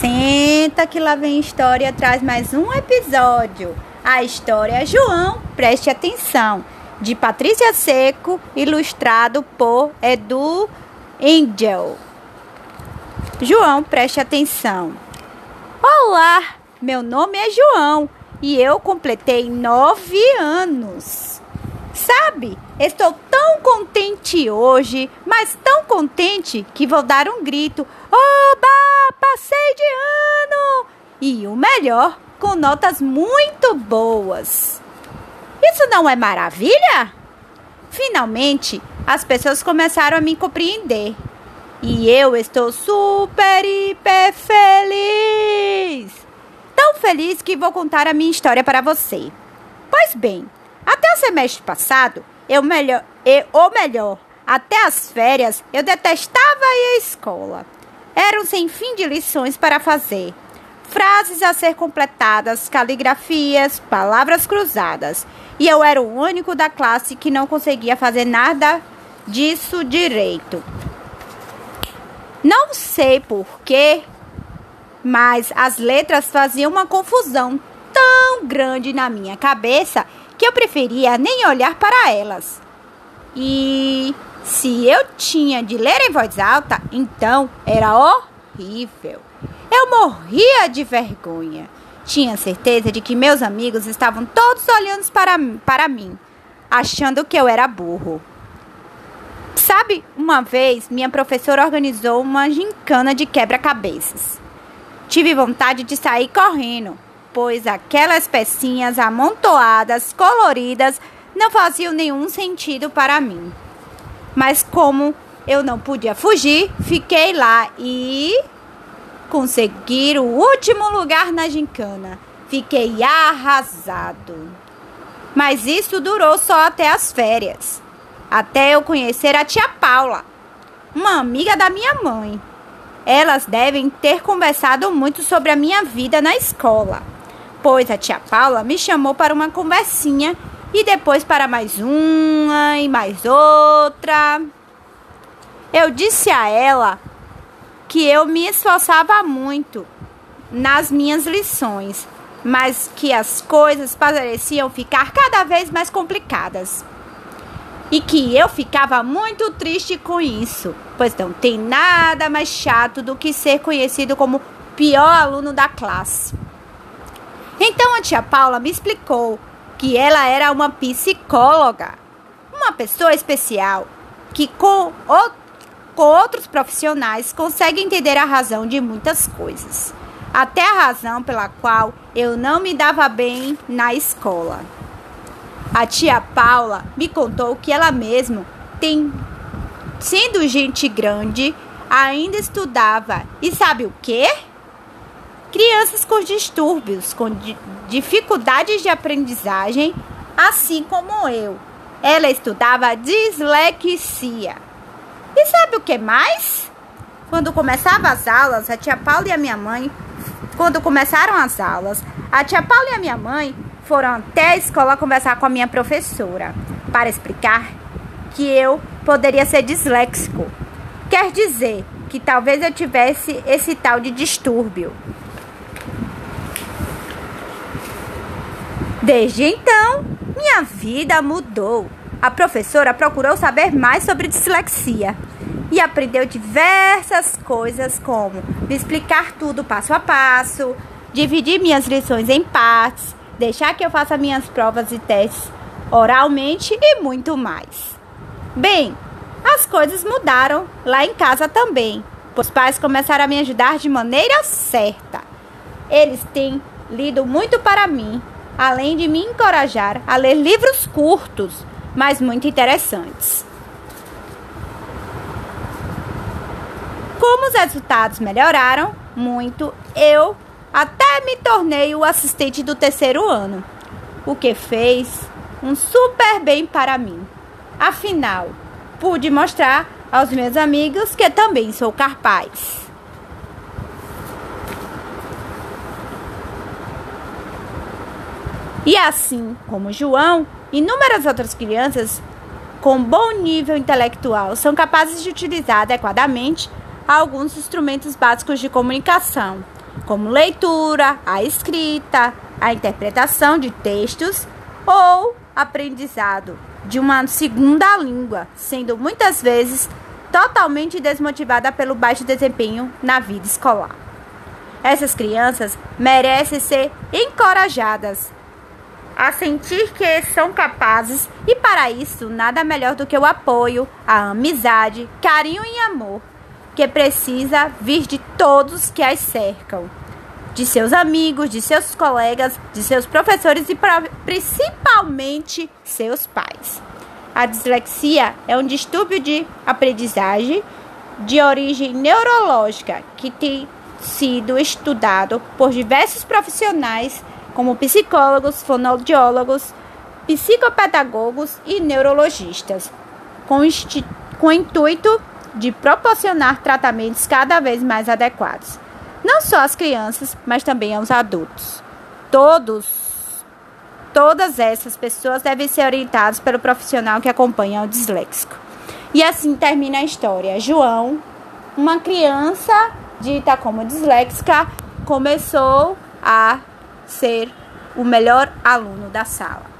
Senta que lá vem história, traz mais um episódio. A história João, preste atenção, de Patrícia Seco, ilustrado por Edu Angel. João, preste atenção. Olá, meu nome é João e eu completei nove anos. Sabe, estou tão contente hoje, mas tão contente que vou dar um grito: Oba, passei de ano! E o melhor, com notas muito boas. Isso não é maravilha? Finalmente, as pessoas começaram a me compreender. E eu estou super, hiper feliz! Tão feliz que vou contar a minha história para você. Pois bem, até o semestre passado, eu melhor, eu, ou melhor, até as férias, eu detestava ir à escola. Eram sem fim de lições para fazer. Frases a ser completadas, caligrafias, palavras cruzadas. E eu era o único da classe que não conseguia fazer nada disso direito. Não sei porquê, mas as letras faziam uma confusão tão grande na minha cabeça que eu preferia nem olhar para elas. E se eu tinha de ler em voz alta, então era horrível. Eu morria de vergonha. Tinha certeza de que meus amigos estavam todos olhando para, para mim, achando que eu era burro. Sabe, uma vez minha professora organizou uma gincana de quebra-cabeças. Tive vontade de sair correndo, pois aquelas pecinhas amontoadas, coloridas, não faziam nenhum sentido para mim. Mas como eu não podia fugir, fiquei lá e consegui o último lugar na gincana. Fiquei arrasado. Mas isso durou só até as férias. Até eu conhecer a tia Paula, uma amiga da minha mãe. Elas devem ter conversado muito sobre a minha vida na escola pois a tia Paula me chamou para uma conversinha e depois para mais uma e mais outra. Eu disse a ela que eu me esforçava muito nas minhas lições, mas que as coisas pareciam ficar cada vez mais complicadas. E que eu ficava muito triste com isso, pois não tem nada mais chato do que ser conhecido como pior aluno da classe. Então a tia Paula me explicou que ela era uma psicóloga, uma pessoa especial que com, o, com outros profissionais consegue entender a razão de muitas coisas, até a razão pela qual eu não me dava bem na escola. A tia Paula me contou que ela mesma tem sendo gente grande, ainda estudava. E sabe o quê? Crianças com distúrbios, com dificuldades de aprendizagem, assim como eu. Ela estudava dislexia. E sabe o que mais? Quando começava as aulas, a tia Paula e a minha mãe, quando começaram as aulas, a tia Paula e a minha mãe foram até a escola conversar com a minha professora para explicar que eu poderia ser disléxico. Quer dizer que talvez eu tivesse esse tal de distúrbio. Desde então, minha vida mudou. A professora procurou saber mais sobre dislexia e aprendeu diversas coisas, como me explicar tudo passo a passo, dividir minhas lições em partes, deixar que eu faça minhas provas e testes oralmente e muito mais. Bem, as coisas mudaram lá em casa também. Os pais começaram a me ajudar de maneira certa. Eles têm lido muito para mim além de me encorajar a ler livros curtos, mas muito interessantes. Como os resultados melhoraram muito, eu até me tornei o assistente do terceiro ano, o que fez um super bem para mim. Afinal, pude mostrar aos meus amigos que também sou capaz. E assim como João, inúmeras outras crianças com bom nível intelectual são capazes de utilizar adequadamente alguns instrumentos básicos de comunicação, como leitura, a escrita, a interpretação de textos ou aprendizado de uma segunda língua, sendo muitas vezes totalmente desmotivada pelo baixo desempenho na vida escolar. Essas crianças merecem ser encorajadas a sentir que são capazes e para isso nada melhor do que o apoio, a amizade, carinho e amor que precisa vir de todos que as cercam, de seus amigos, de seus colegas, de seus professores e principalmente seus pais. A dislexia é um distúrbio de aprendizagem de origem neurológica que tem sido estudado por diversos profissionais, como psicólogos, fonoaudiólogos, psicopedagogos e neurologistas, com, com o intuito de proporcionar tratamentos cada vez mais adequados, não só às crianças, mas também aos adultos. Todos Todas essas pessoas devem ser orientadas pelo profissional que acompanha o disléxico. E assim termina a história. João, uma criança dita como disléxica, começou a ser o melhor aluno da sala.